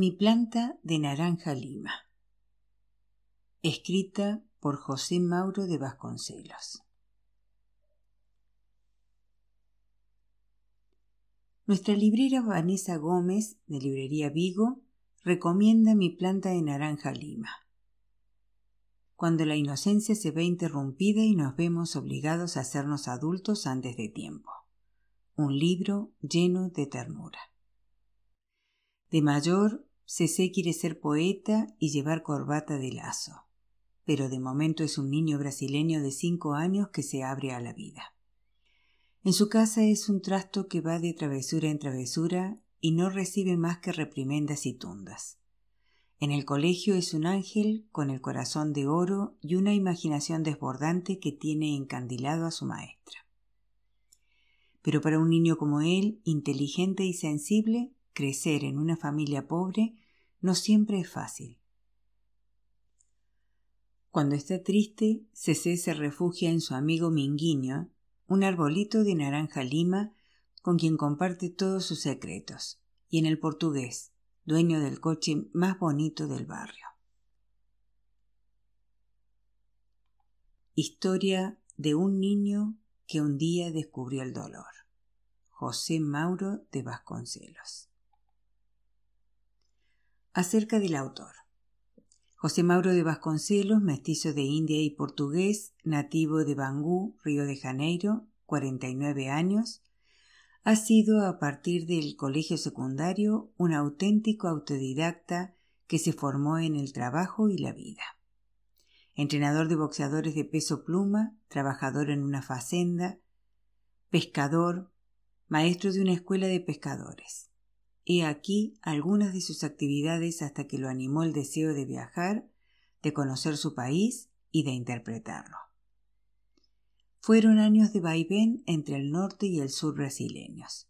Mi planta de naranja lima. Escrita por José Mauro de Vasconcelos. Nuestra librera Vanessa Gómez, de Librería Vigo, recomienda mi planta de naranja lima. Cuando la inocencia se ve interrumpida y nos vemos obligados a hacernos adultos antes de tiempo. Un libro lleno de ternura. De mayor Cc quiere ser poeta y llevar corbata de lazo, pero de momento es un niño brasileño de cinco años que se abre a la vida. En su casa es un trasto que va de travesura en travesura y no recibe más que reprimendas y tundas. En el colegio es un ángel con el corazón de oro y una imaginación desbordante que tiene encandilado a su maestra. Pero para un niño como él, inteligente y sensible, crecer en una familia pobre no siempre es fácil. Cuando está triste, Cecé se refugia en su amigo Minguiño, un arbolito de naranja lima con quien comparte todos sus secretos, y en el portugués, dueño del coche más bonito del barrio. Historia de un niño que un día descubrió el dolor. José Mauro de Vasconcelos acerca del autor. José Mauro de Vasconcelos, mestizo de India y portugués, nativo de Bangú, Río de Janeiro, 49 años, ha sido a partir del colegio secundario un auténtico autodidacta que se formó en el trabajo y la vida. Entrenador de boxeadores de peso pluma, trabajador en una facenda, pescador, maestro de una escuela de pescadores. He aquí algunas de sus actividades hasta que lo animó el deseo de viajar, de conocer su país y de interpretarlo. Fueron años de vaivén entre el norte y el sur brasileños,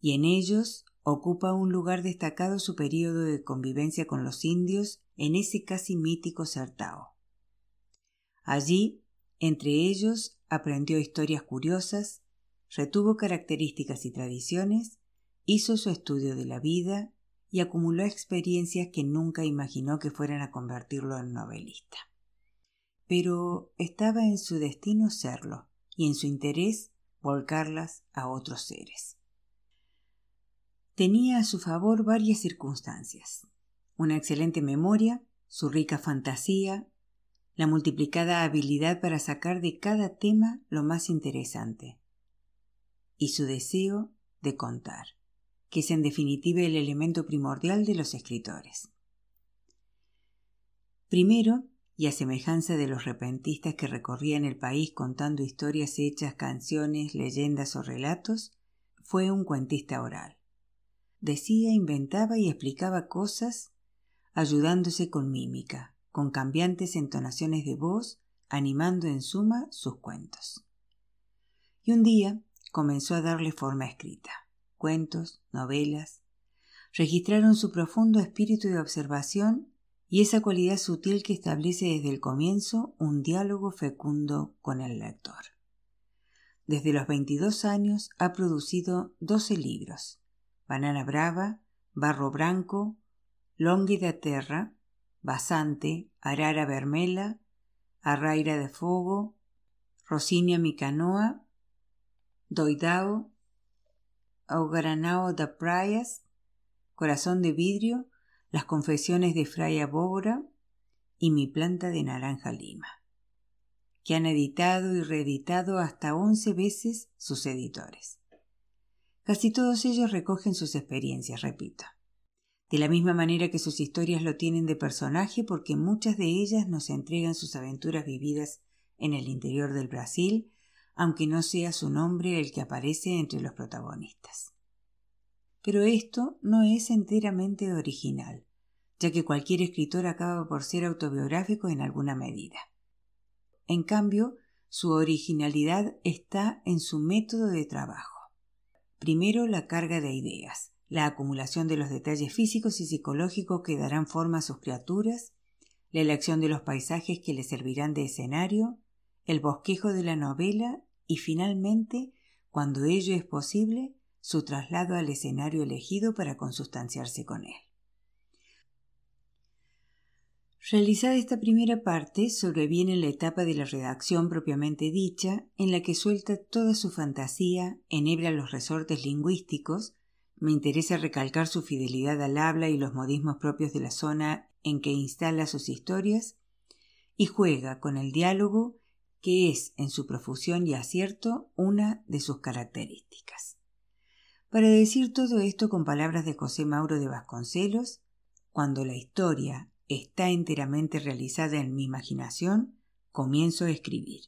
y en ellos ocupa un lugar destacado su periodo de convivencia con los indios en ese casi mítico Sertao. Allí, entre ellos, aprendió historias curiosas, retuvo características y tradiciones Hizo su estudio de la vida y acumuló experiencias que nunca imaginó que fueran a convertirlo en novelista. Pero estaba en su destino serlo y en su interés volcarlas a otros seres. Tenía a su favor varias circunstancias. Una excelente memoria, su rica fantasía, la multiplicada habilidad para sacar de cada tema lo más interesante y su deseo de contar que es en definitiva el elemento primordial de los escritores. Primero, y a semejanza de los repentistas que recorrían el país contando historias hechas, canciones, leyendas o relatos, fue un cuentista oral. Decía, inventaba y explicaba cosas ayudándose con mímica, con cambiantes entonaciones de voz, animando en suma sus cuentos. Y un día comenzó a darle forma escrita cuentos, novelas, registraron su profundo espíritu de observación y esa cualidad sutil que establece desde el comienzo un diálogo fecundo con el lector. Desde los 22 años ha producido 12 libros: Banana Brava, Barro Branco, Longhi da Terra, Basante, Arara Vermela, Arraira de Fogo, Rosinia Micanoa, Doidao, Augranao da Praias, Corazón de Vidrio, Las Confesiones de Fray Bóbora y Mi Planta de Naranja Lima, que han editado y reeditado hasta once veces sus editores. Casi todos ellos recogen sus experiencias, repito. De la misma manera que sus historias lo tienen de personaje porque muchas de ellas nos entregan sus aventuras vividas en el interior del Brasil aunque no sea su nombre el que aparece entre los protagonistas. Pero esto no es enteramente original, ya que cualquier escritor acaba por ser autobiográfico en alguna medida. En cambio, su originalidad está en su método de trabajo. Primero, la carga de ideas, la acumulación de los detalles físicos y psicológicos que darán forma a sus criaturas, la elección de los paisajes que le servirán de escenario, el bosquejo de la novela y finalmente, cuando ello es posible, su traslado al escenario elegido para consustanciarse con él. Realizada esta primera parte, sobreviene la etapa de la redacción propiamente dicha, en la que suelta toda su fantasía, enhebra los resortes lingüísticos, me interesa recalcar su fidelidad al habla y los modismos propios de la zona en que instala sus historias, y juega con el diálogo, que es, en su profusión y acierto, una de sus características. Para decir todo esto con palabras de José Mauro de Vasconcelos, cuando la historia está enteramente realizada en mi imaginación, comienzo a escribir.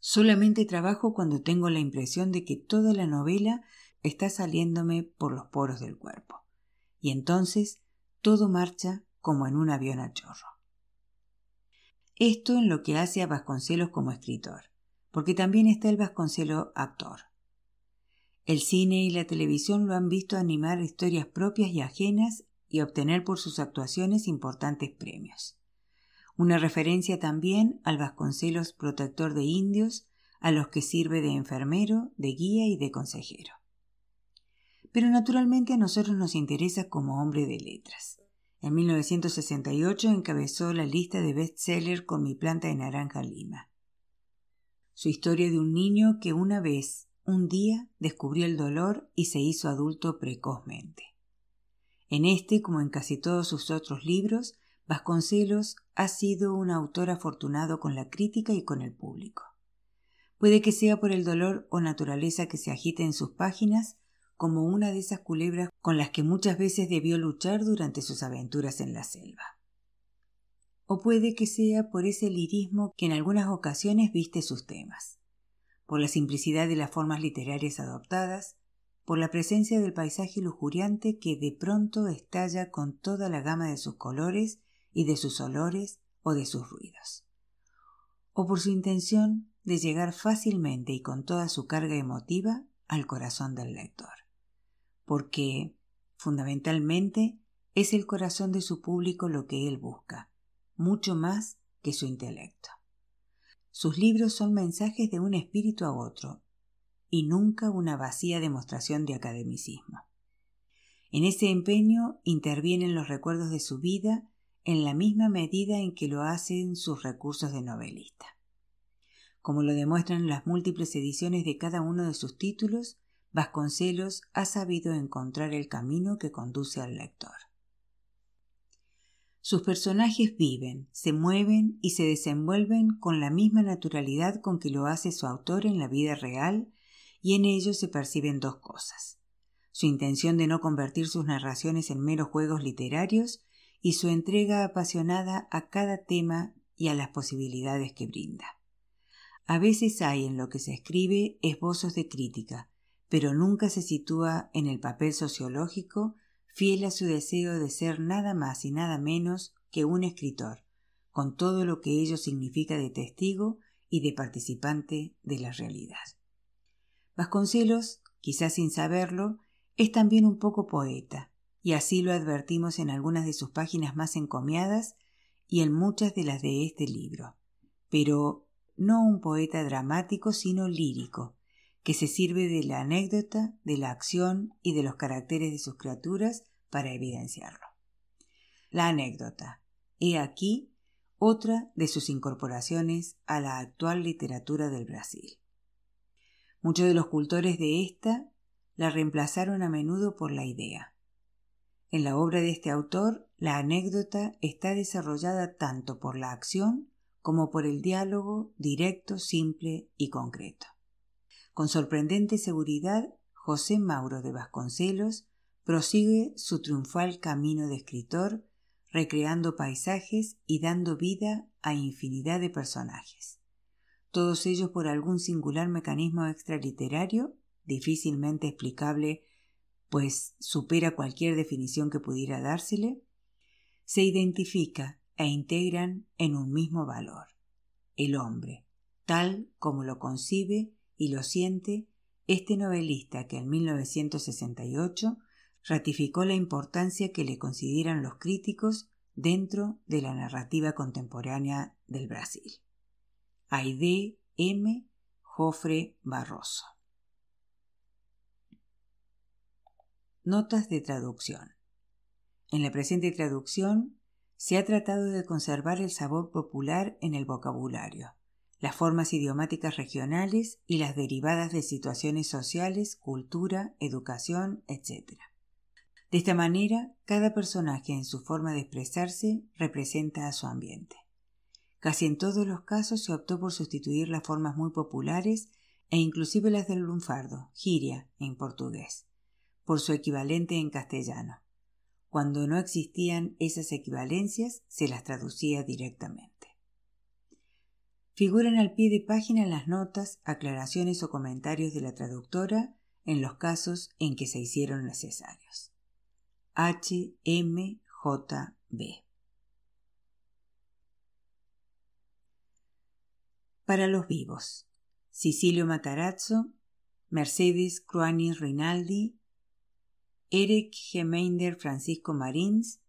Solamente trabajo cuando tengo la impresión de que toda la novela está saliéndome por los poros del cuerpo. Y entonces todo marcha como en un avión a chorro. Esto en lo que hace a Vasconcelos como escritor, porque también está el Vasconcelos actor. El cine y la televisión lo han visto animar historias propias y ajenas y obtener por sus actuaciones importantes premios. Una referencia también al Vasconcelos protector de indios, a los que sirve de enfermero, de guía y de consejero. Pero naturalmente a nosotros nos interesa como hombre de letras. En 1968 encabezó la lista de bestseller con Mi planta de naranja lima. Su historia de un niño que una vez, un día, descubrió el dolor y se hizo adulto precozmente. En este, como en casi todos sus otros libros, Vasconcelos ha sido un autor afortunado con la crítica y con el público. Puede que sea por el dolor o naturaleza que se agite en sus páginas como una de esas culebras con las que muchas veces debió luchar durante sus aventuras en la selva. O puede que sea por ese lirismo que en algunas ocasiones viste sus temas, por la simplicidad de las formas literarias adoptadas, por la presencia del paisaje lujuriante que de pronto estalla con toda la gama de sus colores y de sus olores o de sus ruidos, o por su intención de llegar fácilmente y con toda su carga emotiva al corazón del lector, porque, fundamentalmente, es el corazón de su público lo que él busca, mucho más que su intelecto. Sus libros son mensajes de un espíritu a otro, y nunca una vacía demostración de academicismo. En ese empeño intervienen los recuerdos de su vida en la misma medida en que lo hacen sus recursos de novelista. Como lo demuestran las múltiples ediciones de cada uno de sus títulos, Vasconcelos ha sabido encontrar el camino que conduce al lector. Sus personajes viven, se mueven y se desenvuelven con la misma naturalidad con que lo hace su autor en la vida real y en ellos se perciben dos cosas su intención de no convertir sus narraciones en meros juegos literarios y su entrega apasionada a cada tema y a las posibilidades que brinda. A veces hay en lo que se escribe esbozos de crítica, pero nunca se sitúa en el papel sociológico, fiel a su deseo de ser nada más y nada menos que un escritor, con todo lo que ello significa de testigo y de participante de la realidad. Vasconcelos, quizás sin saberlo, es también un poco poeta, y así lo advertimos en algunas de sus páginas más encomiadas y en muchas de las de este libro. Pero no un poeta dramático, sino lírico, que se sirve de la anécdota, de la acción y de los caracteres de sus criaturas para evidenciarlo. La anécdota. He aquí otra de sus incorporaciones a la actual literatura del Brasil. Muchos de los cultores de esta la reemplazaron a menudo por la idea. En la obra de este autor, la anécdota está desarrollada tanto por la acción como por el diálogo directo, simple y concreto. Con sorprendente seguridad, José Mauro de Vasconcelos prosigue su triunfal camino de escritor, recreando paisajes y dando vida a infinidad de personajes. Todos ellos por algún singular mecanismo extraliterario, difícilmente explicable, pues supera cualquier definición que pudiera dársele, se identifica e integran en un mismo valor, el hombre, tal como lo concibe y lo siente este novelista que en 1968 ratificó la importancia que le consideran los críticos dentro de la narrativa contemporánea del Brasil. Aide M. Jofre Barroso. Notas de traducción. En la presente traducción se ha tratado de conservar el sabor popular en el vocabulario, las formas idiomáticas regionales y las derivadas de situaciones sociales, cultura, educación, etc. De esta manera, cada personaje en su forma de expresarse representa a su ambiente. Casi en todos los casos se optó por sustituir las formas muy populares e inclusive las del lunfardo, giria en portugués, por su equivalente en castellano. Cuando no existían esas equivalencias, se las traducía directamente. Figuran al pie de página las notas, aclaraciones o comentarios de la traductora en los casos en que se hicieron necesarios. H. M. J. B. Para los vivos. Sicilio Matarazzo, Mercedes Cruani Rinaldi, Eric Gemeinder Francisco Marins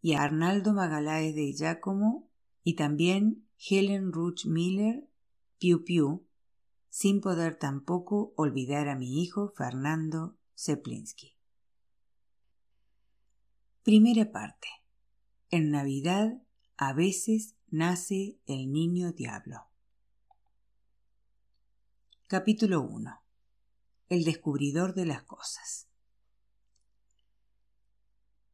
y Arnaldo Magaláes de Giacomo y también Helen Ruch Miller, Piu Piu, sin poder tampoco olvidar a mi hijo Fernando Zeplinsky. Primera parte. En Navidad a veces nace el niño diablo. Capítulo 1. El descubridor de las cosas.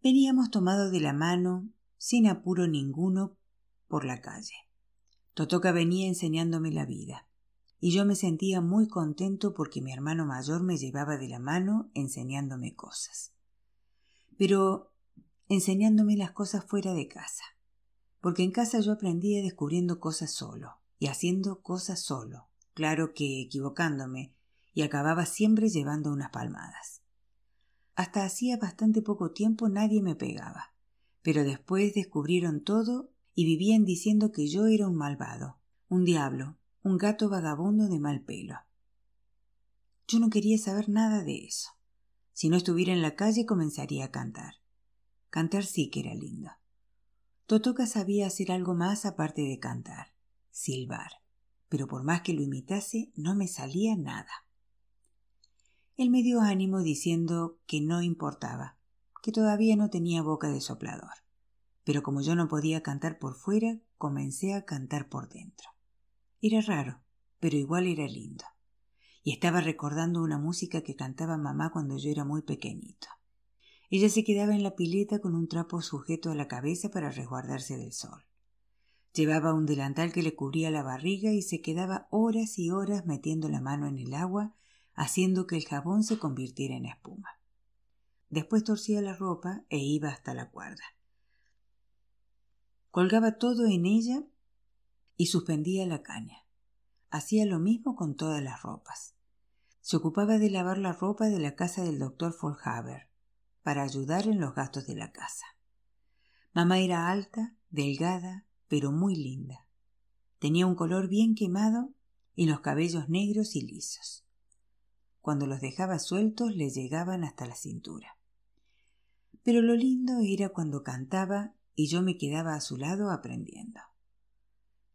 Veníamos tomados de la mano, sin apuro ninguno, por la calle. Totoca venía enseñándome la vida, y yo me sentía muy contento porque mi hermano mayor me llevaba de la mano enseñándome cosas. Pero enseñándome las cosas fuera de casa, porque en casa yo aprendía descubriendo cosas solo y haciendo cosas solo, claro que equivocándome, y acababa siempre llevando unas palmadas. Hasta hacía bastante poco tiempo nadie me pegaba, pero después descubrieron todo y vivían diciendo que yo era un malvado, un diablo, un gato vagabundo de mal pelo. Yo no quería saber nada de eso. Si no estuviera en la calle comenzaría a cantar. Cantar sí que era lindo. Totoca sabía hacer algo más aparte de cantar, silbar, pero por más que lo imitase no me salía nada. Él me dio ánimo diciendo que no importaba, que todavía no tenía boca de soplador. Pero como yo no podía cantar por fuera, comencé a cantar por dentro. Era raro, pero igual era lindo. Y estaba recordando una música que cantaba mamá cuando yo era muy pequeñito. Ella se quedaba en la pileta con un trapo sujeto a la cabeza para resguardarse del sol. Llevaba un delantal que le cubría la barriga y se quedaba horas y horas metiendo la mano en el agua haciendo que el jabón se convirtiera en espuma. Después torcía la ropa e iba hasta la cuerda. Colgaba todo en ella y suspendía la caña. Hacía lo mismo con todas las ropas. Se ocupaba de lavar la ropa de la casa del doctor Folhaber para ayudar en los gastos de la casa. Mamá era alta, delgada, pero muy linda. Tenía un color bien quemado y los cabellos negros y lisos. Cuando los dejaba sueltos le llegaban hasta la cintura. Pero lo lindo era cuando cantaba y yo me quedaba a su lado aprendiendo.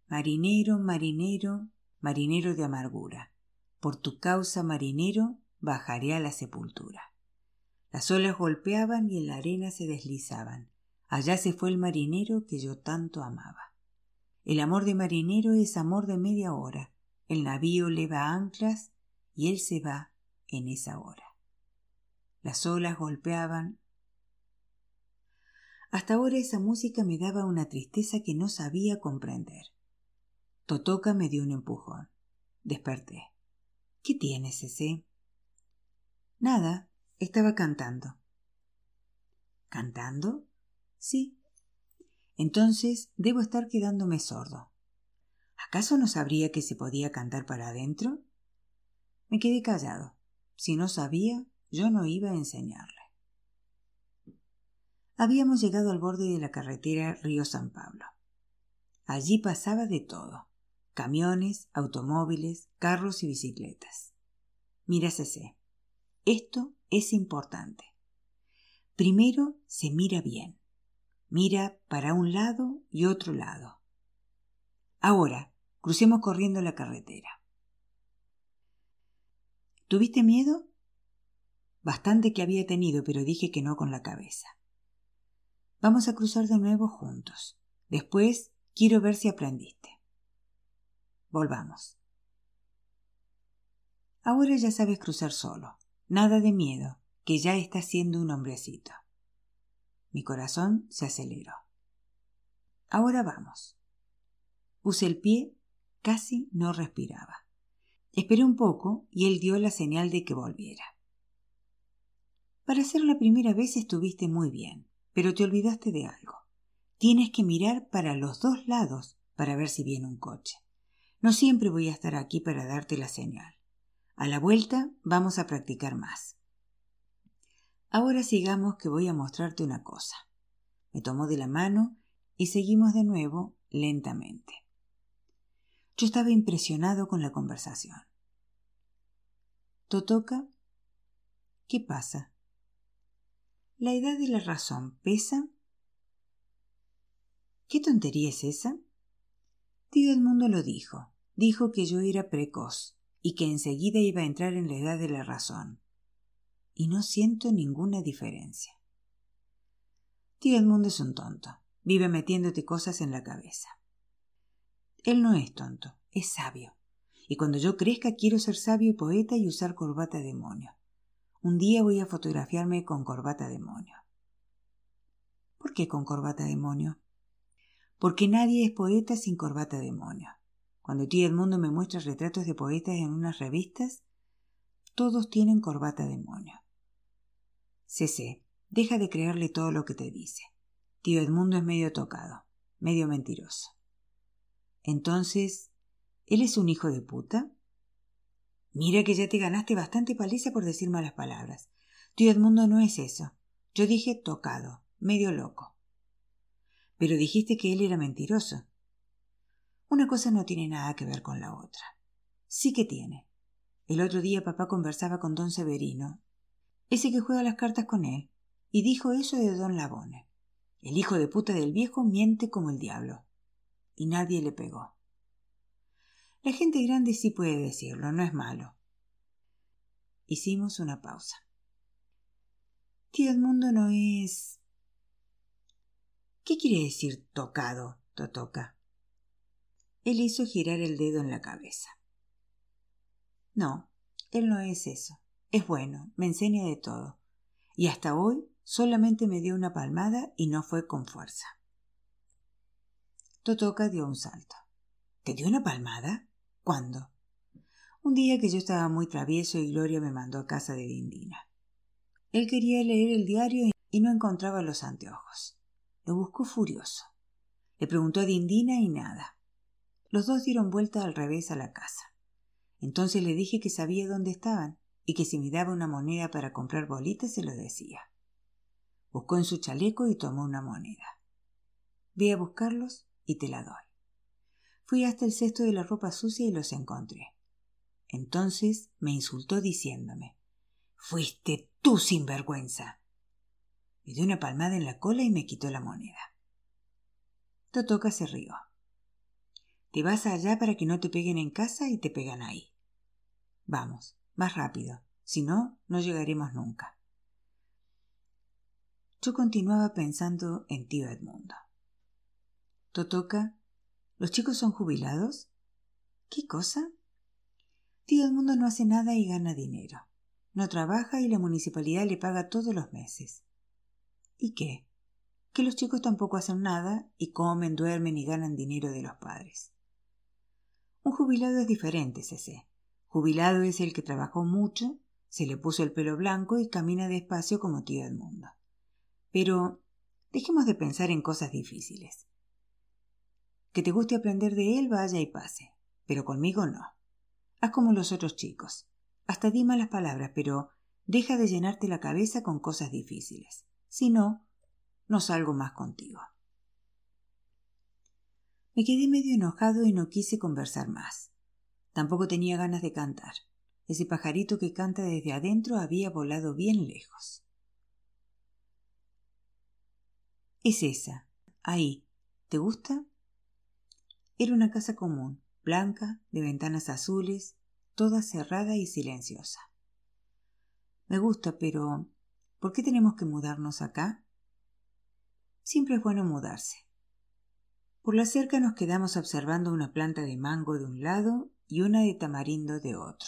Marinero, marinero, marinero de amargura, por tu causa, marinero, bajaré a la sepultura. Las olas golpeaban y en la arena se deslizaban. Allá se fue el marinero que yo tanto amaba. El amor de marinero es amor de media hora. El navío leva anclas y él se va en esa hora. Las olas golpeaban. Hasta ahora esa música me daba una tristeza que no sabía comprender. Totoca me dio un empujón. Desperté. ¿Qué tienes, ese? Nada, estaba cantando. ¿Cantando? Sí. Entonces debo estar quedándome sordo. ¿Acaso no sabría que se podía cantar para adentro? Me quedé callado. Si no sabía, yo no iba a enseñarle. Habíamos llegado al borde de la carretera Río San Pablo. Allí pasaba de todo camiones, automóviles, carros y bicicletas. Mira, Cc. Esto es importante. Primero se mira bien. Mira para un lado y otro lado. Ahora, crucemos corriendo la carretera. ¿Tuviste miedo? Bastante que había tenido, pero dije que no con la cabeza. Vamos a cruzar de nuevo juntos. Después quiero ver si aprendiste. Volvamos. Ahora ya sabes cruzar solo. Nada de miedo, que ya estás siendo un hombrecito. Mi corazón se aceleró. Ahora vamos. Puse el pie, casi no respiraba. Esperé un poco y él dio la señal de que volviera. Para ser la primera vez estuviste muy bien, pero te olvidaste de algo. Tienes que mirar para los dos lados para ver si viene un coche. No siempre voy a estar aquí para darte la señal. A la vuelta vamos a practicar más. Ahora sigamos que voy a mostrarte una cosa. Me tomó de la mano y seguimos de nuevo lentamente. Yo estaba impresionado con la conversación. Totoka, ¿qué pasa? ¿La edad de la razón pesa? ¿Qué tontería es esa? Tío Edmundo lo dijo. Dijo que yo era precoz y que enseguida iba a entrar en la edad de la razón. Y no siento ninguna diferencia. Tío Edmundo es un tonto. Vive metiéndote cosas en la cabeza. Él no es tonto, es sabio. Y cuando yo crezca quiero ser sabio y poeta y usar corbata demonio. Un día voy a fotografiarme con corbata demonio. ¿Por qué con corbata demonio? porque nadie es poeta sin corbata demonio. Cuando tío Edmundo me muestra retratos de poetas en unas revistas, todos tienen corbata demonio. Cc, deja de creerle todo lo que te dice. Tío Edmundo es medio tocado, medio mentiroso. Entonces, ¿él es un hijo de puta? Mira que ya te ganaste bastante paliza por decir malas palabras. Tío Edmundo no es eso. Yo dije tocado, medio loco. Pero dijiste que él era mentiroso. Una cosa no tiene nada que ver con la otra. Sí que tiene. El otro día papá conversaba con don Severino, ese que juega las cartas con él, y dijo eso de don Labone. El hijo de puta del viejo miente como el diablo. Y nadie le pegó. La gente grande sí puede decirlo, no es malo. Hicimos una pausa. Tío Edmundo no es ¿Qué quiere decir tocado, Totoca? Él hizo girar el dedo en la cabeza. No, él no es eso. Es bueno, me enseña de todo. Y hasta hoy solamente me dio una palmada y no fue con fuerza. Totoca dio un salto. ¿Te dio una palmada? ¿Cuándo? Un día que yo estaba muy travieso y Gloria me mandó a casa de Dindina. Él quería leer el diario y no encontraba los anteojos. Lo buscó furioso. Le preguntó a Dindina y nada. Los dos dieron vuelta al revés a la casa. Entonces le dije que sabía dónde estaban y que si me daba una moneda para comprar bolitas se lo decía. Buscó en su chaleco y tomó una moneda. Ve a buscarlos y te la doy. Fui hasta el cesto de la ropa sucia y los encontré. Entonces me insultó diciéndome Fuiste tú sinvergüenza. Me dio una palmada en la cola y me quitó la moneda. Totoca se rió. Te vas allá para que no te peguen en casa y te pegan ahí. Vamos, más rápido, si no, no llegaremos nunca. Yo continuaba pensando en tío Edmundo. Totoca, ¿los chicos son jubilados? ¿Qué cosa? Tío Edmundo no hace nada y gana dinero. No trabaja y la municipalidad le paga todos los meses. ¿Y qué? Que los chicos tampoco hacen nada y comen, duermen y ganan dinero de los padres. Un jubilado es diferente, Cc. Jubilado es el que trabajó mucho, se le puso el pelo blanco y camina despacio como tío del mundo. Pero dejemos de pensar en cosas difíciles. Que te guste aprender de él, vaya y pase, pero conmigo no. Haz como los otros chicos. Hasta di malas palabras, pero deja de llenarte la cabeza con cosas difíciles. Si no, no salgo más contigo. Me quedé medio enojado y no quise conversar más. Tampoco tenía ganas de cantar. Ese pajarito que canta desde adentro había volado bien lejos. Es esa, ahí. ¿Te gusta? Era una casa común, blanca, de ventanas azules, toda cerrada y silenciosa. Me gusta, pero ¿Por qué tenemos que mudarnos acá? siempre es bueno mudarse. Por la cerca nos quedamos observando una planta de mango de un lado y una de tamarindo de otro.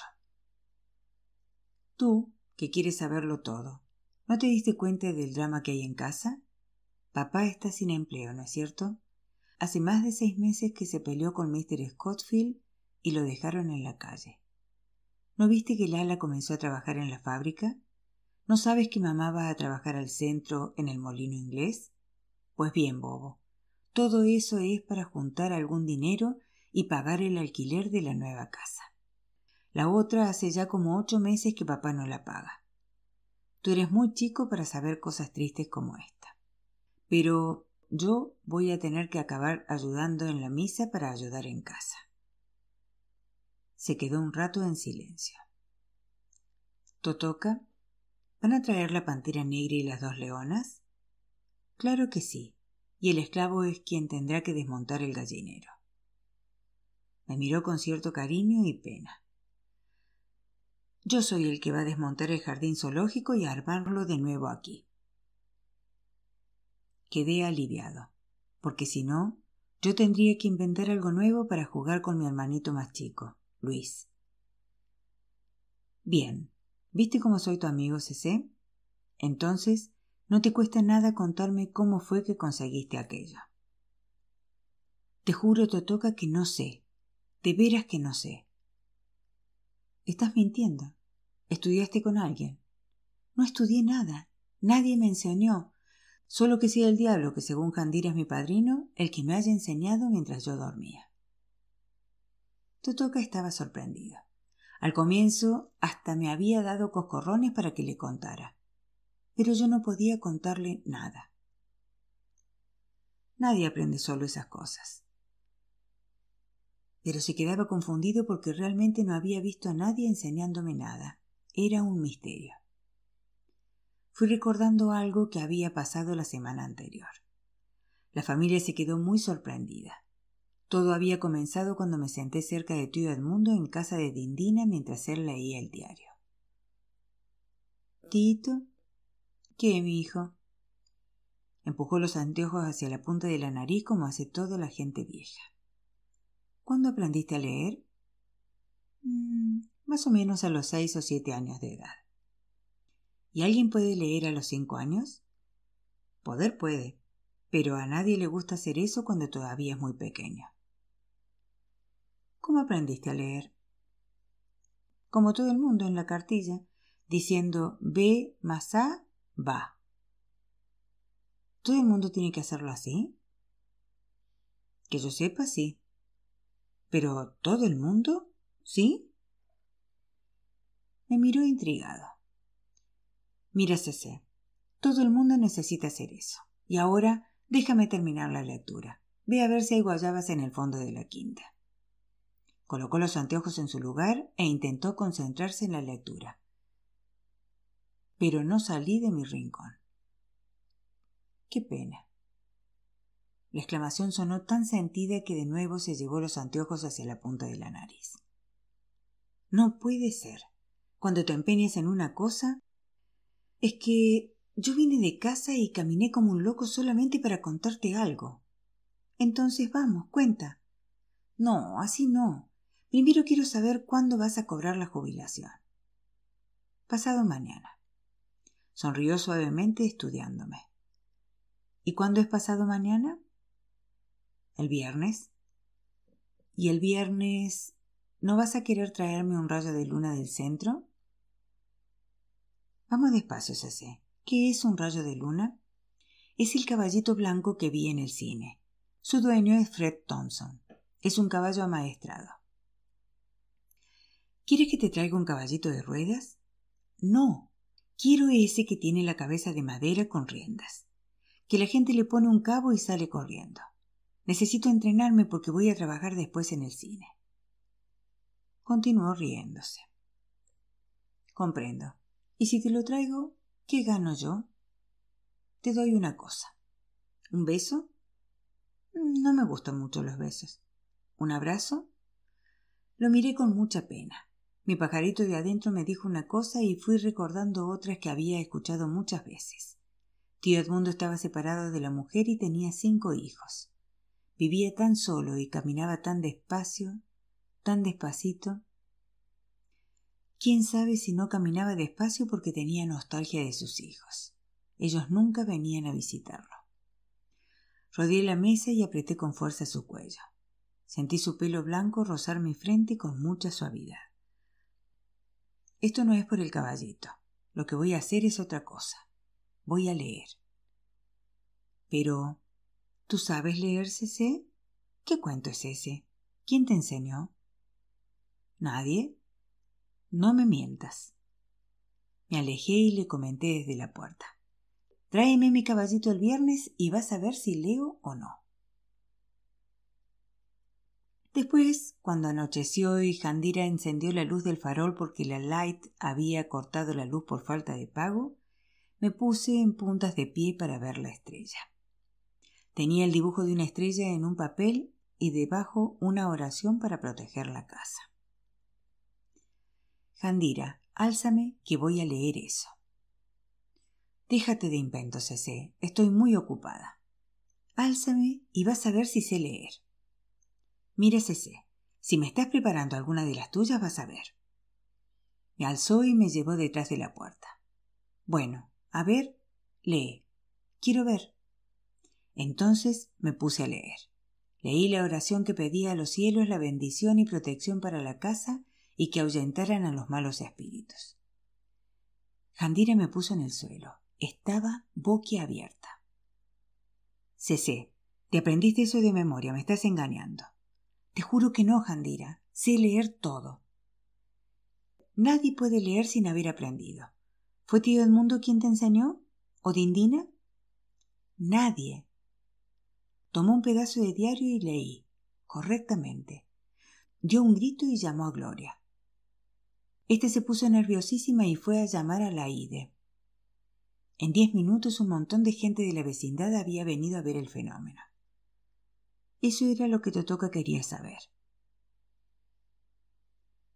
Tú, que quieres saberlo todo, ¿no te diste cuenta del drama que hay en casa? Papá está sin empleo, ¿no es cierto? Hace más de seis meses que se peleó con Mr. Scottfield y lo dejaron en la calle. ¿No viste que Lala comenzó a trabajar en la fábrica? ¿No sabes que mamá va a trabajar al centro en el molino inglés? Pues bien, bobo. Todo eso es para juntar algún dinero y pagar el alquiler de la nueva casa. La otra hace ya como ocho meses que papá no la paga. Tú eres muy chico para saber cosas tristes como esta. Pero yo voy a tener que acabar ayudando en la misa para ayudar en casa. Se quedó un rato en silencio. Totoca, ¿van a traer la pantera negra y las dos leonas? Claro que sí, y el esclavo es quien tendrá que desmontar el gallinero. Me miró con cierto cariño y pena. Yo soy el que va a desmontar el jardín zoológico y armarlo de nuevo aquí. Quedé aliviado, porque si no, yo tendría que inventar algo nuevo para jugar con mi hermanito más chico, Luis. Bien, ¿viste cómo soy tu amigo, Cc? Entonces, no te cuesta nada contarme cómo fue que conseguiste aquello. Te juro, Totoca, que no sé. De veras que no sé. Estás mintiendo. ¿Estudiaste con alguien? No estudié nada. Nadie me enseñó. Solo que sea el diablo que, según Jandir es mi padrino, el que me haya enseñado mientras yo dormía. Totoca estaba sorprendido. Al comienzo hasta me había dado coscorrones para que le contara. Pero yo no podía contarle nada. Nadie aprende solo esas cosas pero se quedaba confundido porque realmente no había visto a nadie enseñándome nada. Era un misterio. Fui recordando algo que había pasado la semana anterior. La familia se quedó muy sorprendida. Todo había comenzado cuando me senté cerca de tío Edmundo en casa de Dindina mientras él leía el diario. Tito. ¿Qué, mi hijo? Empujó los anteojos hacia la punta de la nariz como hace toda la gente vieja. ¿Cuándo aprendiste a leer? Mm, más o menos a los seis o siete años de edad. ¿Y alguien puede leer a los cinco años? Poder puede, pero a nadie le gusta hacer eso cuando todavía es muy pequeño. ¿Cómo aprendiste a leer? Como todo el mundo en la cartilla, diciendo B más A va. ¿Todo el mundo tiene que hacerlo así? Que yo sepa, sí. ¿Pero todo el mundo? ¿Sí? Me miró intrigado. Mira, Cece, todo el mundo necesita hacer eso. Y ahora déjame terminar la lectura. Ve a ver si hay guayabas en el fondo de la quinta. Colocó los anteojos en su lugar e intentó concentrarse en la lectura. Pero no salí de mi rincón. Qué pena. La exclamación sonó tan sentida que de nuevo se llevó los anteojos hacia la punta de la nariz. No puede ser. Cuando te empeñes en una cosa. Es que yo vine de casa y caminé como un loco solamente para contarte algo. Entonces vamos, cuenta. No, así no. Primero quiero saber cuándo vas a cobrar la jubilación. Pasado mañana. Sonrió suavemente estudiándome. ¿Y cuándo es pasado mañana? ¿El viernes? ¿Y el viernes no vas a querer traerme un rayo de luna del centro? Vamos despacio, Cece. ¿Qué es un rayo de luna? Es el caballito blanco que vi en el cine. Su dueño es Fred Thompson. Es un caballo amaestrado. ¿Quieres que te traiga un caballito de ruedas? No. Quiero ese que tiene la cabeza de madera con riendas. Que la gente le pone un cabo y sale corriendo. Necesito entrenarme porque voy a trabajar después en el cine. Continuó riéndose. Comprendo. ¿Y si te lo traigo, qué gano yo? Te doy una cosa. ¿Un beso? No me gustan mucho los besos. ¿Un abrazo? Lo miré con mucha pena. Mi pajarito de adentro me dijo una cosa y fui recordando otras que había escuchado muchas veces. Tío Edmundo estaba separado de la mujer y tenía cinco hijos. Vivía tan solo y caminaba tan despacio, tan despacito. ¿Quién sabe si no caminaba despacio porque tenía nostalgia de sus hijos? Ellos nunca venían a visitarlo. Rodeé la mesa y apreté con fuerza su cuello. Sentí su pelo blanco rozar mi frente con mucha suavidad. Esto no es por el caballito. Lo que voy a hacer es otra cosa. Voy a leer. Pero, ¿tú sabes leer, Cece? ¿Qué cuento es ese? ¿Quién te enseñó? ¿Nadie? No me mientas. Me alejé y le comenté desde la puerta. Tráeme mi caballito el viernes y vas a ver si leo o no. Después, cuando anocheció y Jandira encendió la luz del farol porque la Light había cortado la luz por falta de pago, me puse en puntas de pie para ver la estrella. Tenía el dibujo de una estrella en un papel y debajo una oración para proteger la casa. Jandira, álzame que voy a leer eso. Déjate de inventos, ese. Estoy muy ocupada. Álzame y vas a ver si sé leer. Mira, Cece, si me estás preparando alguna de las tuyas vas a ver. Me alzó y me llevó detrás de la puerta. Bueno, a ver, lee. Quiero ver. Entonces me puse a leer. Leí la oración que pedía a los cielos la bendición y protección para la casa y que ahuyentaran a los malos espíritus. Jandira me puso en el suelo. Estaba boquiabierta. Cece, te aprendiste eso de memoria, me estás engañando. Te juro que no, Jandira. Sé leer todo. Nadie puede leer sin haber aprendido. ¿Fue tío Edmundo quien te enseñó? ¿O Dindina? Nadie. Tomó un pedazo de diario y leí, correctamente. Dio un grito y llamó a Gloria. Este se puso nerviosísima y fue a llamar a la IDE. En diez minutos un montón de gente de la vecindad había venido a ver el fenómeno. Eso era lo que Totoca quería saber.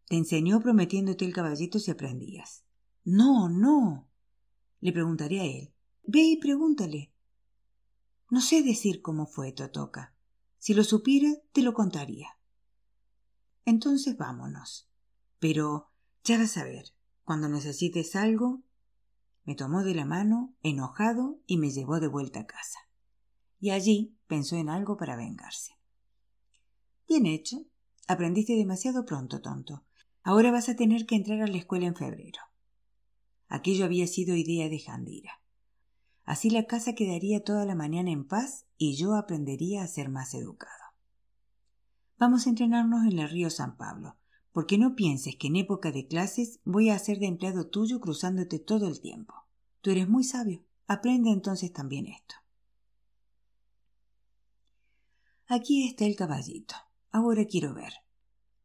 Te enseñó prometiéndote el caballito si aprendías. No, no. Le preguntaré a él. Ve y pregúntale. No sé decir cómo fue, Totoca. Si lo supiera, te lo contaría. Entonces vámonos. Pero ya vas a ver, cuando necesites algo. Me tomó de la mano, enojado, y me llevó de vuelta a casa y allí pensó en algo para vengarse. Bien hecho. Aprendiste demasiado pronto, tonto. Ahora vas a tener que entrar a la escuela en febrero. Aquello había sido idea de Jandira. Así la casa quedaría toda la mañana en paz y yo aprendería a ser más educado. Vamos a entrenarnos en el río San Pablo, porque no pienses que en época de clases voy a hacer de empleado tuyo cruzándote todo el tiempo. Tú eres muy sabio. Aprende entonces también esto. Aquí está el caballito. Ahora quiero ver.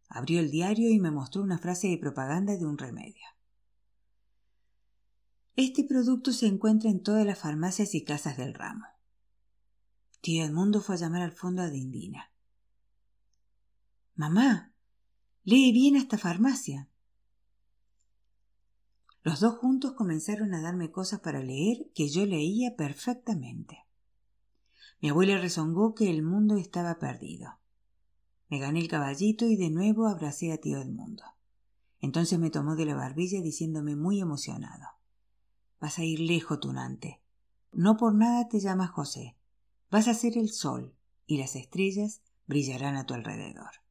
Abrió el diario y me mostró una frase de propaganda de un remedio. Este producto se encuentra en todas las farmacias y casas del ramo. Tío Edmundo fue a llamar al fondo a Dindina. Mamá, lee bien esta farmacia. Los dos juntos comenzaron a darme cosas para leer que yo leía perfectamente. Mi abuela rezongó que el mundo estaba perdido. Me gané el caballito y de nuevo abracé a tío Edmundo. Entonces me tomó de la barbilla diciéndome muy emocionado. Vas a ir lejos, tunante. No por nada te llamas José. Vas a ser el sol y las estrellas brillarán a tu alrededor.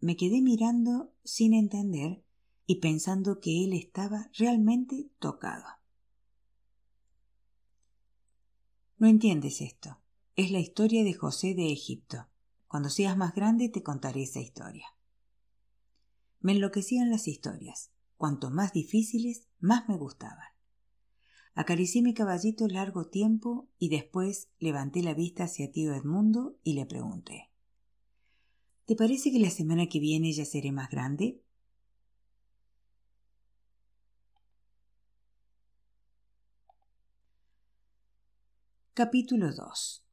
Me quedé mirando sin entender y pensando que él estaba realmente tocado. No entiendes esto. Es la historia de José de Egipto. Cuando seas más grande te contaré esa historia. Me enloquecían las historias. Cuanto más difíciles, más me gustaban. Acaricié mi caballito largo tiempo y después levanté la vista hacia tío Edmundo y le pregunté ¿Te parece que la semana que viene ya seré más grande? Capítulo 2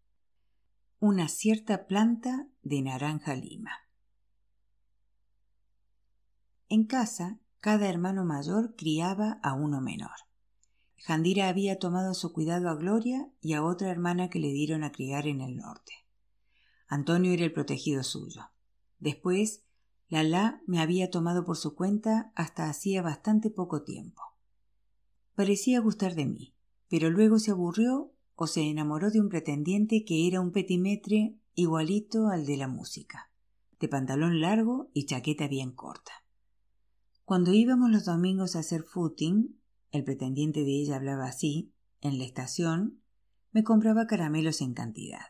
Una cierta planta de naranja lima. En casa, cada hermano mayor criaba a uno menor. Jandira había tomado su cuidado a Gloria y a otra hermana que le dieron a criar en el norte. Antonio era el protegido suyo. Después, Lala me había tomado por su cuenta hasta hacía bastante poco tiempo. Parecía gustar de mí, pero luego se aburrió o se enamoró de un pretendiente que era un petimetre igualito al de la música, de pantalón largo y chaqueta bien corta. Cuando íbamos los domingos a hacer footing, el pretendiente de ella hablaba así, en la estación, me compraba caramelos en cantidad.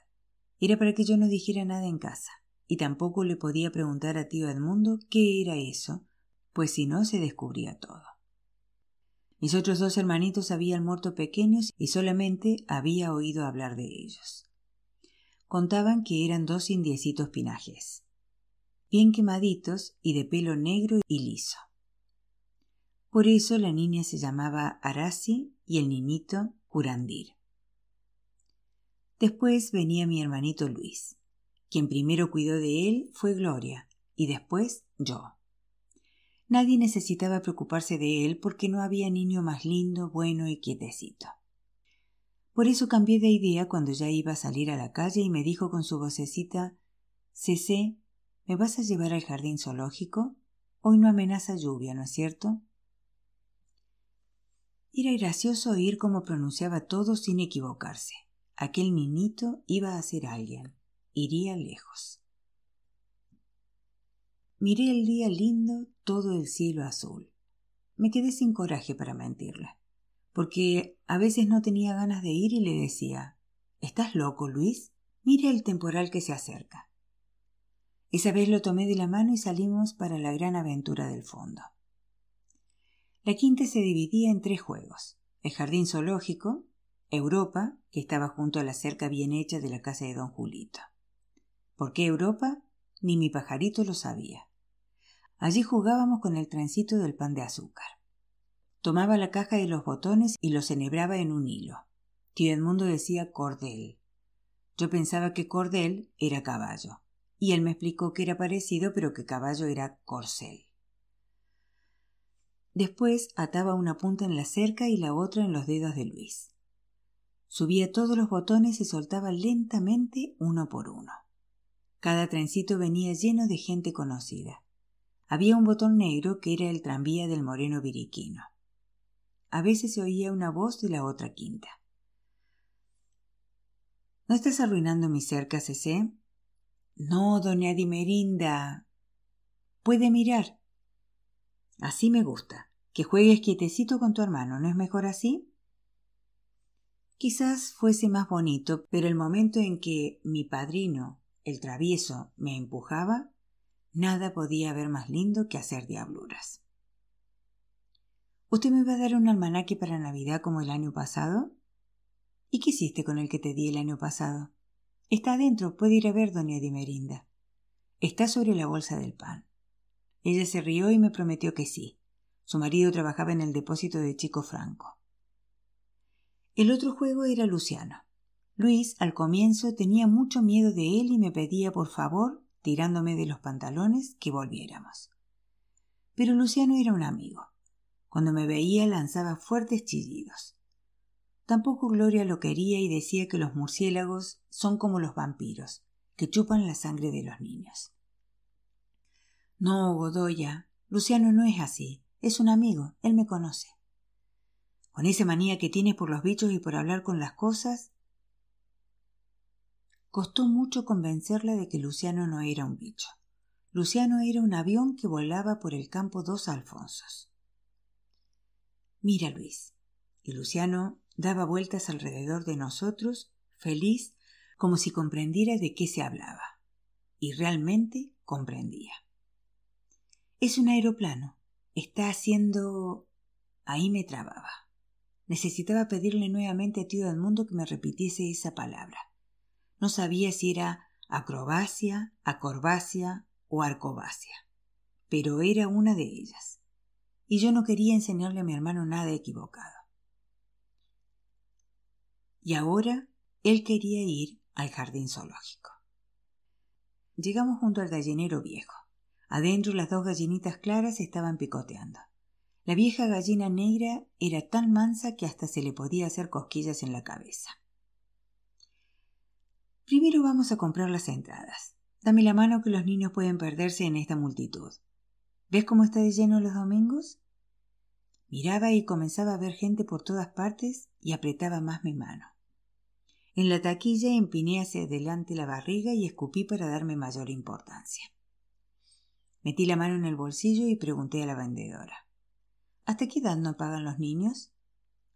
Era para que yo no dijera nada en casa, y tampoco le podía preguntar a tío Edmundo qué era eso, pues si no se descubría todo. Mis otros dos hermanitos habían muerto pequeños y solamente había oído hablar de ellos. Contaban que eran dos indiecitos pinajes, bien quemaditos y de pelo negro y liso. Por eso la niña se llamaba Arasi y el niñito Curandir. Después venía mi hermanito Luis. Quien primero cuidó de él fue Gloria y después yo. Nadie necesitaba preocuparse de él porque no había niño más lindo, bueno y quietecito. Por eso cambié de idea cuando ya iba a salir a la calle y me dijo con su vocecita Cecé, ¿me vas a llevar al jardín zoológico? Hoy no amenaza lluvia, ¿no es cierto? Era gracioso oír cómo pronunciaba todo sin equivocarse. Aquel niñito iba a ser alguien. Iría lejos. Miré el día lindo, todo el cielo azul. Me quedé sin coraje para mentirle, porque a veces no tenía ganas de ir y le decía ¿Estás loco, Luis? Mira el temporal que se acerca. Esa vez lo tomé de la mano y salimos para la gran aventura del fondo. La quinta se dividía en tres juegos. El jardín zoológico, Europa, que estaba junto a la cerca bien hecha de la casa de don Julito. ¿Por qué Europa? Ni mi pajarito lo sabía. Allí jugábamos con el trencito del pan de azúcar. Tomaba la caja de los botones y los enhebraba en un hilo. Tío Edmundo decía cordel. Yo pensaba que cordel era caballo, y él me explicó que era parecido, pero que caballo era corcel. Después ataba una punta en la cerca y la otra en los dedos de Luis. Subía todos los botones y soltaba lentamente uno por uno. Cada trencito venía lleno de gente conocida. Había un botón negro que era el tranvía del moreno viriquino. A veces se oía una voz de la otra quinta. ¿No estás arruinando mi cerca, Cecé? No, doña Dimerinda. Puede mirar. Así me gusta. Que juegues quietecito con tu hermano, ¿no es mejor así? Quizás fuese más bonito, pero el momento en que mi padrino, el travieso, me empujaba, nada podía haber más lindo que hacer diabluras. ¿Usted me va a dar un almanaque para Navidad como el año pasado? ¿Y qué hiciste con el que te di el año pasado? Está adentro, puede ir a ver, doña Dimerinda. Está sobre la bolsa del pan. Ella se rió y me prometió que sí. Su marido trabajaba en el depósito de Chico Franco. El otro juego era Luciano. Luis, al comienzo, tenía mucho miedo de él y me pedía por favor, tirándome de los pantalones, que volviéramos. Pero Luciano era un amigo. Cuando me veía lanzaba fuertes chillidos. Tampoco Gloria lo quería y decía que los murciélagos son como los vampiros, que chupan la sangre de los niños. No, Godoya, Luciano no es así. Es un amigo, él me conoce. Con esa manía que tienes por los bichos y por hablar con las cosas. Costó mucho convencerla de que Luciano no era un bicho. Luciano era un avión que volaba por el campo dos Alfonsos. Mira, Luis. Y Luciano daba vueltas alrededor de nosotros, feliz, como si comprendiera de qué se hablaba. Y realmente comprendía. Es un aeroplano. Está haciendo. Ahí me trababa. Necesitaba pedirle nuevamente a tío del mundo que me repitiese esa palabra. No sabía si era acrobacia, acorbacia o arcobacia, pero era una de ellas. Y yo no quería enseñarle a mi hermano nada equivocado. Y ahora él quería ir al jardín zoológico. Llegamos junto al gallinero viejo. Adentro las dos gallinitas claras estaban picoteando. La vieja gallina negra era tan mansa que hasta se le podía hacer cosquillas en la cabeza. Primero vamos a comprar las entradas. Dame la mano que los niños pueden perderse en esta multitud. ¿Ves cómo está de lleno los domingos? Miraba y comenzaba a ver gente por todas partes y apretaba más mi mano. En la taquilla empiné hacia adelante la barriga y escupí para darme mayor importancia. Metí la mano en el bolsillo y pregunté a la vendedora. ¿Hasta qué edad no pagan los niños?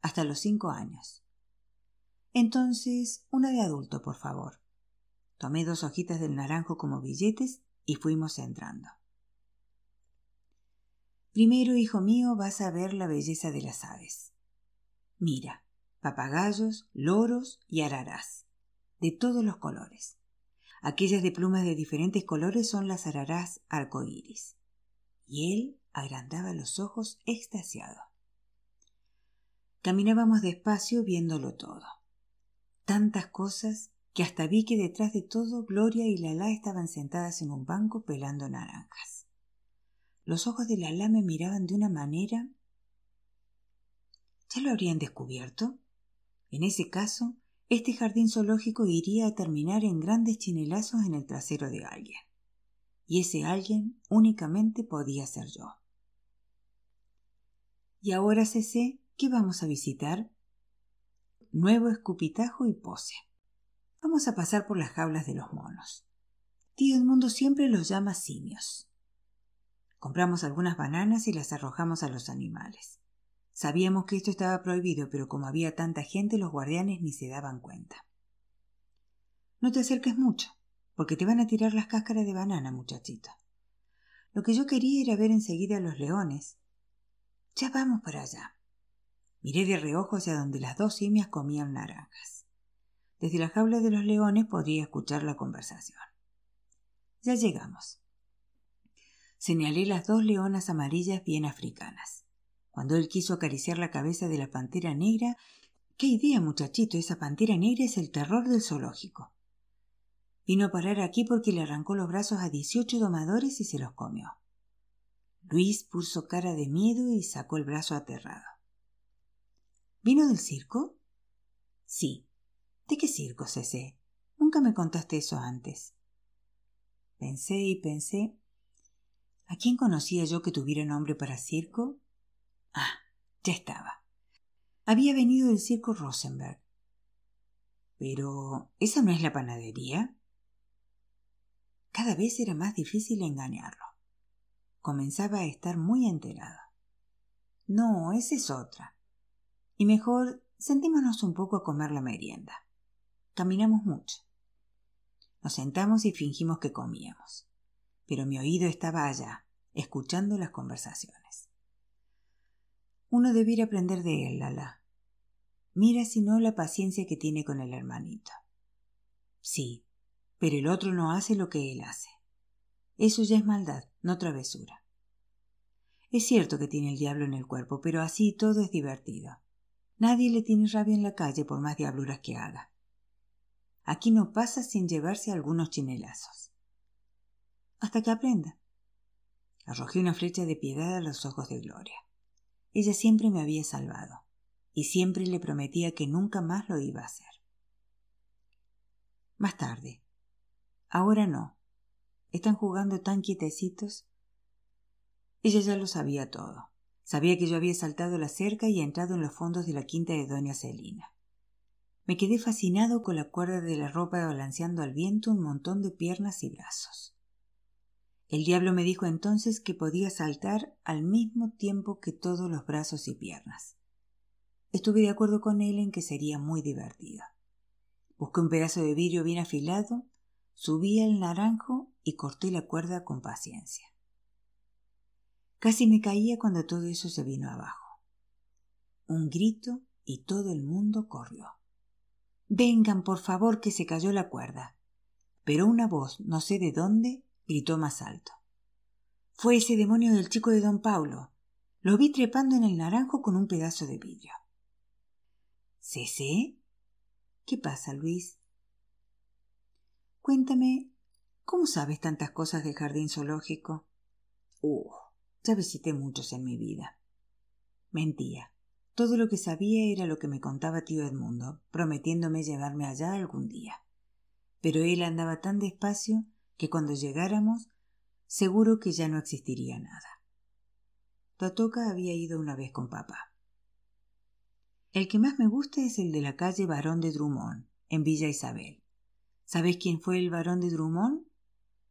Hasta los cinco años. Entonces, una de adulto, por favor. Tomé dos hojitas del naranjo como billetes y fuimos entrando. Primero, hijo mío, vas a ver la belleza de las aves. Mira, papagayos, loros y ararás, de todos los colores. Aquellas de plumas de diferentes colores son las ararás arcoíris. Y él agrandaba los ojos extasiado. Caminábamos despacio viéndolo todo. Tantas cosas que hasta vi que detrás de todo Gloria y Lala estaban sentadas en un banco pelando naranjas. Los ojos de Lala me miraban de una manera. ¿Ya lo habrían descubierto? En ese caso, este jardín zoológico iría a terminar en grandes chinelazos en el trasero de alguien. Y ese alguien únicamente podía ser yo. Y ahora sé que vamos a visitar. Nuevo escupitajo y pose. Vamos a pasar por las jaulas de los monos. Tío Edmundo siempre los llama simios. Compramos algunas bananas y las arrojamos a los animales. Sabíamos que esto estaba prohibido, pero como había tanta gente, los guardianes ni se daban cuenta. No te acerques mucho, porque te van a tirar las cáscaras de banana, muchachito. Lo que yo quería era ver enseguida a los leones. Ya vamos para allá. Miré de reojo hacia donde las dos simias comían naranjas. Desde la jaula de los leones podría escuchar la conversación. Ya llegamos. Señalé las dos leonas amarillas bien africanas. Cuando él quiso acariciar la cabeza de la pantera negra, qué idea, muchachito, esa pantera negra es el terror del zoológico. Vino a parar aquí porque le arrancó los brazos a dieciocho domadores y se los comió. Luis puso cara de miedo y sacó el brazo aterrado. ¿Vino del circo? Sí. ¿De qué circo, Cece? Nunca me contaste eso antes. Pensé y pensé ¿A quién conocía yo que tuviera nombre para circo? Ah, ya estaba. Había venido del circo Rosenberg. Pero, ¿esa no es la panadería? Cada vez era más difícil engañarlo. Comenzaba a estar muy enterado. No, esa es otra. Y mejor sentémonos un poco a comer la merienda. Caminamos mucho. Nos sentamos y fingimos que comíamos pero mi oído estaba allá, escuchando las conversaciones. Uno debiera aprender de él, Lala. Mira si no la paciencia que tiene con el hermanito. Sí, pero el otro no hace lo que él hace. Eso ya es maldad, no travesura. Es cierto que tiene el diablo en el cuerpo, pero así todo es divertido. Nadie le tiene rabia en la calle por más diabluras que haga. Aquí no pasa sin llevarse algunos chinelazos hasta que aprenda. Arrojé una flecha de piedad a los ojos de Gloria. Ella siempre me había salvado, y siempre le prometía que nunca más lo iba a hacer. Más tarde. Ahora no. Están jugando tan quietecitos. Ella ya lo sabía todo. Sabía que yo había saltado la cerca y entrado en los fondos de la quinta de doña Celina. Me quedé fascinado con la cuerda de la ropa balanceando al viento un montón de piernas y brazos. El diablo me dijo entonces que podía saltar al mismo tiempo que todos los brazos y piernas. Estuve de acuerdo con él en que sería muy divertido. Busqué un pedazo de vidrio bien afilado, subí al naranjo y corté la cuerda con paciencia. Casi me caía cuando todo eso se vino abajo. Un grito y todo el mundo corrió. Vengan, por favor, que se cayó la cuerda. Pero una voz, no sé de dónde, gritó más alto. Fue ese demonio del chico de don Paulo. Lo vi trepando en el naranjo con un pedazo de vidrio. ¿Cese? ¿Qué pasa, Luis? Cuéntame, ¿cómo sabes tantas cosas del jardín zoológico? Uh, ya visité muchos en mi vida. Mentía. Todo lo que sabía era lo que me contaba tío Edmundo, prometiéndome llevarme allá algún día. Pero él andaba tan despacio que cuando llegáramos seguro que ya no existiría nada. Totoca había ido una vez con papá. El que más me gusta es el de la calle Barón de Drummond, en Villa Isabel. ¿Sabes quién fue el Barón de Drummond?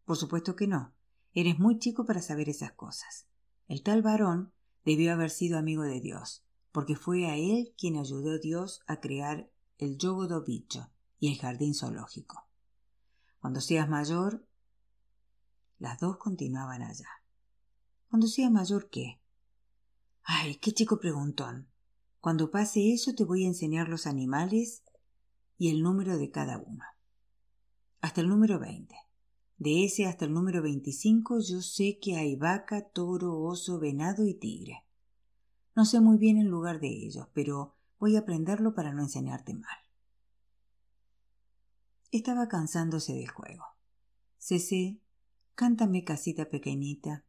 Por supuesto que no. Eres muy chico para saber esas cosas. El tal varón debió haber sido amigo de Dios, porque fue a él quien ayudó Dios a crear el yogo do bicho y el jardín zoológico. Cuando seas mayor. Las dos continuaban allá. Cuando sea mayor, ¿qué? Ay, qué chico preguntón. Cuando pase eso te voy a enseñar los animales y el número de cada uno. Hasta el número veinte. De ese hasta el número veinticinco yo sé que hay vaca, toro, oso, venado y tigre. No sé muy bien el lugar de ellos, pero voy a aprenderlo para no enseñarte mal. Estaba cansándose del juego. Cecé, cántame casita pequeñita.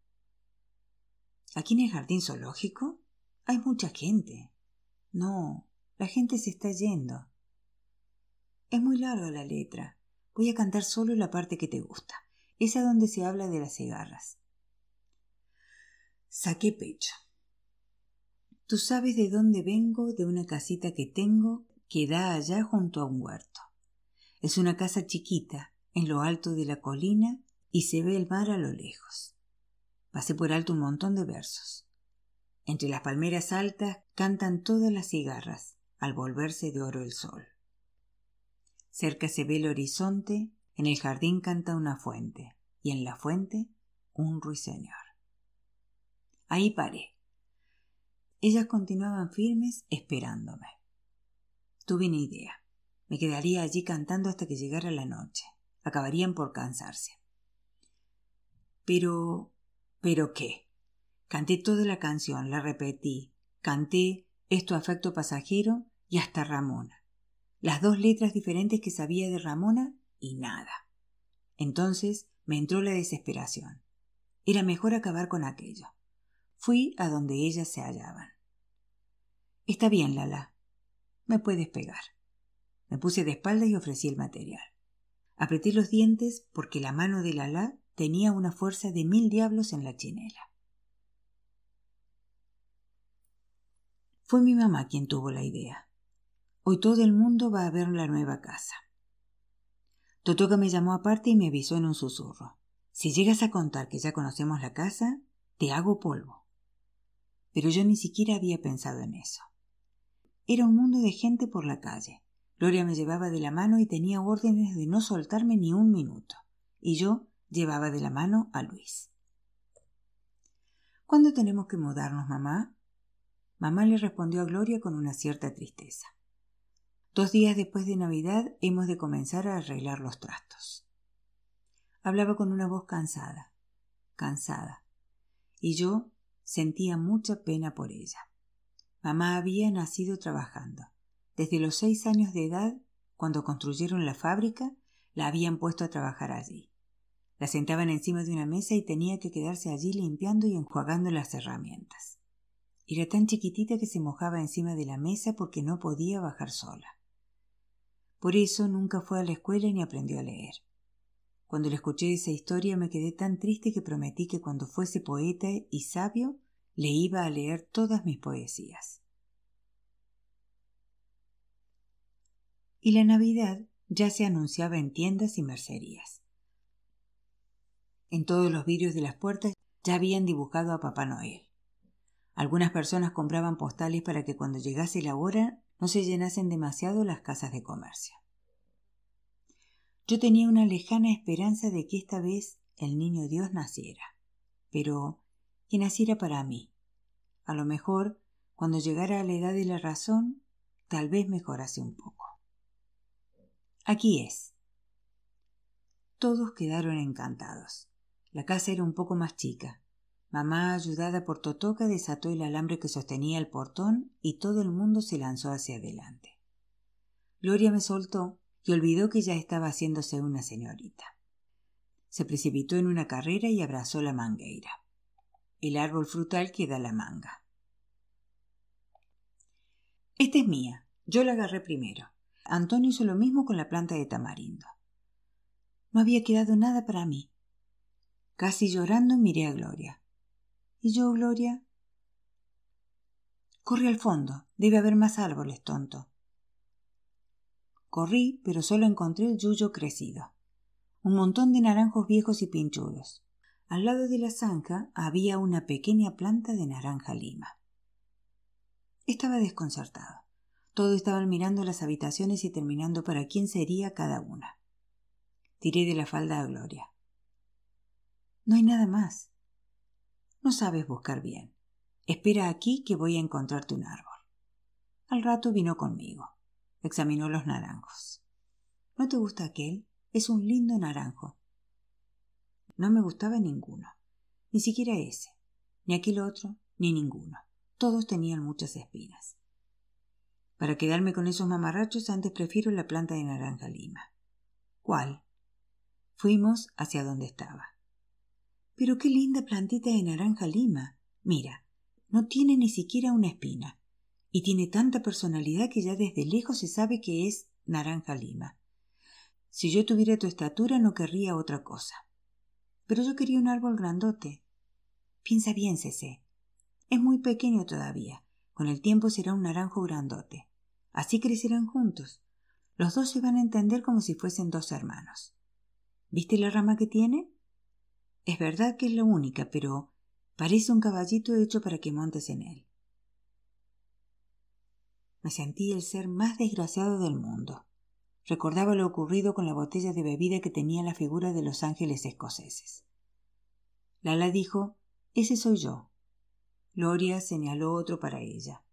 ¿Aquí en el jardín zoológico? Hay mucha gente. No, la gente se está yendo. Es muy larga la letra. Voy a cantar solo la parte que te gusta, esa donde se habla de las cigarras. Saqué pecho. Tú sabes de dónde vengo, de una casita que tengo que da allá junto a un huerto. Es una casa chiquita, en lo alto de la colina, y se ve el mar a lo lejos. Pasé por alto un montón de versos. Entre las palmeras altas cantan todas las cigarras al volverse de oro el sol. Cerca se ve el horizonte, en el jardín canta una fuente, y en la fuente un ruiseñor. Ahí paré. Ellas continuaban firmes esperándome. Tuve una idea. Me quedaría allí cantando hasta que llegara la noche. Acabarían por cansarse. Pero. ¿Pero qué? Canté toda la canción, la repetí. Canté Esto afecto pasajero y hasta Ramona las dos letras diferentes que sabía de Ramona y nada. Entonces me entró la desesperación. Era mejor acabar con aquello. Fui a donde ellas se hallaban. Está bien, Lala. Me puedes pegar. Me puse de espalda y ofrecí el material. Apreté los dientes porque la mano de Lala tenía una fuerza de mil diablos en la chinela. Fue mi mamá quien tuvo la idea. Hoy todo el mundo va a ver la nueva casa. Totoka me llamó aparte y me avisó en un susurro. Si llegas a contar que ya conocemos la casa, te hago polvo. Pero yo ni siquiera había pensado en eso. Era un mundo de gente por la calle. Gloria me llevaba de la mano y tenía órdenes de no soltarme ni un minuto. Y yo llevaba de la mano a Luis. ¿Cuándo tenemos que mudarnos, mamá? Mamá le respondió a Gloria con una cierta tristeza. Dos días después de Navidad hemos de comenzar a arreglar los trastos. Hablaba con una voz cansada, cansada, y yo sentía mucha pena por ella. Mamá había nacido trabajando. Desde los seis años de edad, cuando construyeron la fábrica, la habían puesto a trabajar allí. La sentaban encima de una mesa y tenía que quedarse allí limpiando y enjuagando las herramientas. Era tan chiquitita que se mojaba encima de la mesa porque no podía bajar sola. Por eso nunca fue a la escuela ni aprendió a leer. Cuando le escuché esa historia me quedé tan triste que prometí que cuando fuese poeta y sabio le iba a leer todas mis poesías. Y la Navidad ya se anunciaba en tiendas y mercerías. En todos los vidrios de las puertas ya habían dibujado a Papá Noel. Algunas personas compraban postales para que cuando llegase la hora no se llenasen demasiado las casas de comercio. Yo tenía una lejana esperanza de que esta vez el niño Dios naciera, pero que naciera para mí. A lo mejor, cuando llegara a la edad de la razón, tal vez mejorase un poco. Aquí es. Todos quedaron encantados. La casa era un poco más chica, Mamá, ayudada por Totoca, desató el alambre que sostenía el portón y todo el mundo se lanzó hacia adelante. Gloria me soltó y olvidó que ya estaba haciéndose una señorita. Se precipitó en una carrera y abrazó la mangueira, el árbol frutal que da la manga. Esta es mía. Yo la agarré primero. Antonio hizo lo mismo con la planta de tamarindo. No había quedado nada para mí. Casi llorando miré a Gloria. ¿Y yo, Gloria? Corre al fondo. Debe haber más árboles, tonto. Corrí, pero solo encontré el yuyo crecido. Un montón de naranjos viejos y pinchudos. Al lado de la zanja había una pequeña planta de naranja lima. Estaba desconcertado. Todos estaban mirando las habitaciones y terminando para quién sería cada una. Tiré de la falda a Gloria. No hay nada más. No sabes buscar bien. Espera aquí que voy a encontrarte un árbol. Al rato vino conmigo. Examinó los naranjos. ¿No te gusta aquel? Es un lindo naranjo. No me gustaba ninguno. Ni siquiera ese. Ni aquel otro, ni ninguno. Todos tenían muchas espinas. Para quedarme con esos mamarrachos antes prefiero la planta de naranja lima. ¿Cuál? Fuimos hacia donde estaba. Pero qué linda plantita de naranja lima. Mira, no tiene ni siquiera una espina. Y tiene tanta personalidad que ya desde lejos se sabe que es naranja lima. Si yo tuviera tu estatura no querría otra cosa. Pero yo quería un árbol grandote. Piensa bien, Cecé. Es muy pequeño todavía. Con el tiempo será un naranjo grandote. Así crecerán juntos. Los dos se van a entender como si fuesen dos hermanos. ¿Viste la rama que tiene? Es verdad que es la única, pero parece un caballito hecho para que montes en él. Me sentí el ser más desgraciado del mundo. Recordaba lo ocurrido con la botella de bebida que tenía la figura de los ángeles escoceses. Lala dijo Ese soy yo. Gloria señaló otro para ella.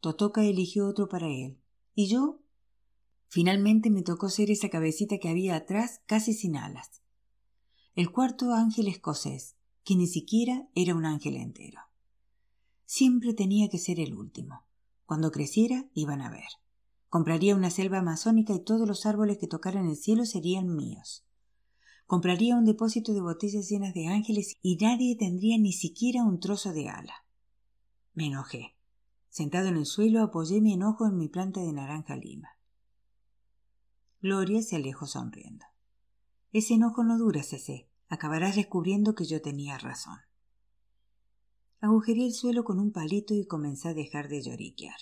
Totoca eligió otro para él. ¿Y yo? Finalmente me tocó ser esa cabecita que había atrás casi sin alas. El cuarto ángel escocés, que ni siquiera era un ángel entero. Siempre tenía que ser el último. Cuando creciera, iban a ver. Compraría una selva amazónica y todos los árboles que tocaran el cielo serían míos. Compraría un depósito de botellas llenas de ángeles y nadie tendría ni siquiera un trozo de ala. Me enojé. Sentado en el suelo apoyé mi enojo en mi planta de naranja lima. Gloria se alejó sonriendo. Ese enojo no dura, Cecé. Acabarás descubriendo que yo tenía razón. Agujeré el suelo con un palito y comencé a dejar de lloriquear.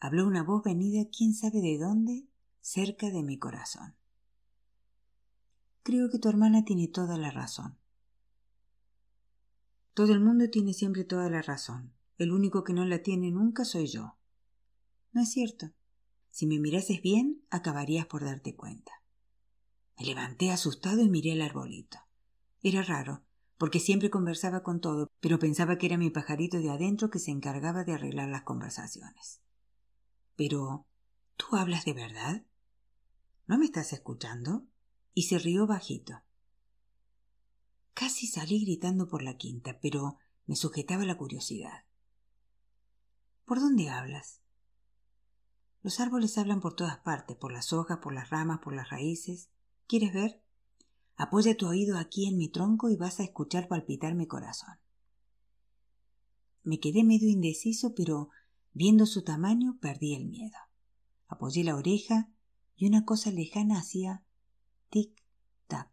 Habló una voz venida quién sabe de dónde, cerca de mi corazón. Creo que tu hermana tiene toda la razón. Todo el mundo tiene siempre toda la razón. El único que no la tiene nunca soy yo. No es cierto. Si me mirases bien, acabarías por darte cuenta. Me levanté asustado y miré el arbolito. Era raro, porque siempre conversaba con todo, pero pensaba que era mi pajarito de adentro que se encargaba de arreglar las conversaciones. Pero. ¿Tú hablas de verdad? ¿No me estás escuchando? Y se rió bajito. Casi salí gritando por la quinta, pero me sujetaba la curiosidad. ¿Por dónde hablas? Los árboles hablan por todas partes, por las hojas, por las ramas, por las raíces. ¿Quieres ver? Apoya tu oído aquí en mi tronco y vas a escuchar palpitar mi corazón. Me quedé medio indeciso, pero viendo su tamaño perdí el miedo. Apoyé la oreja y una cosa lejana hacía tic-tac,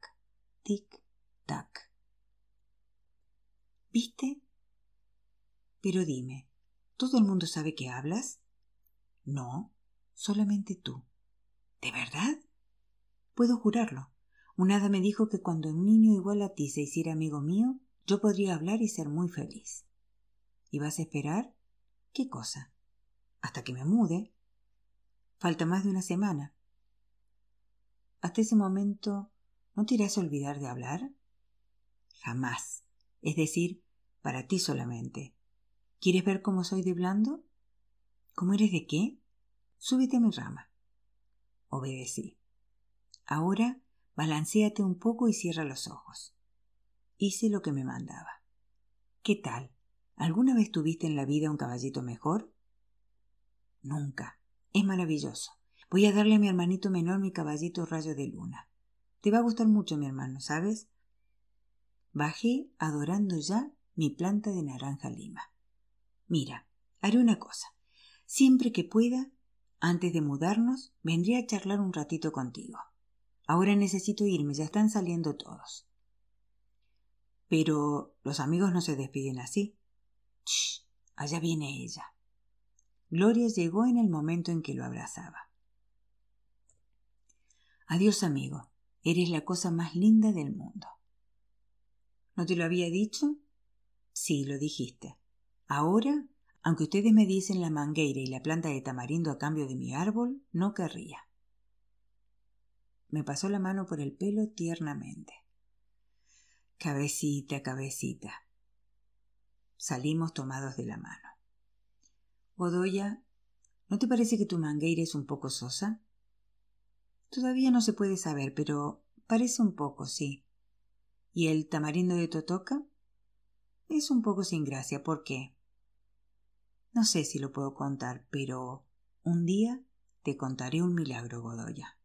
tic-tac. ¿Viste? Pero dime, ¿todo el mundo sabe que hablas? No, solamente tú. ¿De verdad? Puedo jurarlo. Un hada me dijo que cuando un niño igual a ti se hiciera amigo mío, yo podría hablar y ser muy feliz. ¿Y vas a esperar? ¿Qué cosa? Hasta que me mude. Falta más de una semana. Hasta ese momento, ¿no te irás a olvidar de hablar? Jamás. Es decir, para ti solamente. ¿Quieres ver cómo soy de blando? ¿Cómo eres de qué? Súbete a mi rama. Obedecí. Ahora balanceate un poco y cierra los ojos. Hice lo que me mandaba. ¿Qué tal? ¿Alguna vez tuviste en la vida un caballito mejor? Nunca. Es maravilloso. Voy a darle a mi hermanito menor mi caballito rayo de luna. Te va a gustar mucho, mi hermano, ¿sabes? Bajé adorando ya mi planta de naranja lima. Mira, haré una cosa. Siempre que pueda, antes de mudarnos, vendría a charlar un ratito contigo. Ahora necesito irme, ya están saliendo todos. Pero los amigos no se despiden así. Shh, allá viene ella. Gloria llegó en el momento en que lo abrazaba. Adiós, amigo. Eres la cosa más linda del mundo. ¿No te lo había dicho? Sí, lo dijiste. Ahora, aunque ustedes me dicen la mangueira y la planta de tamarindo a cambio de mi árbol, no querría. Me pasó la mano por el pelo tiernamente. Cabecita, cabecita. Salimos tomados de la mano. Godoya, ¿no te parece que tu mangueira es un poco sosa? Todavía no se puede saber, pero parece un poco, sí. ¿Y el tamarindo de Totoca? Es un poco sin gracia. ¿Por qué? No sé si lo puedo contar, pero un día te contaré un milagro, Godoya.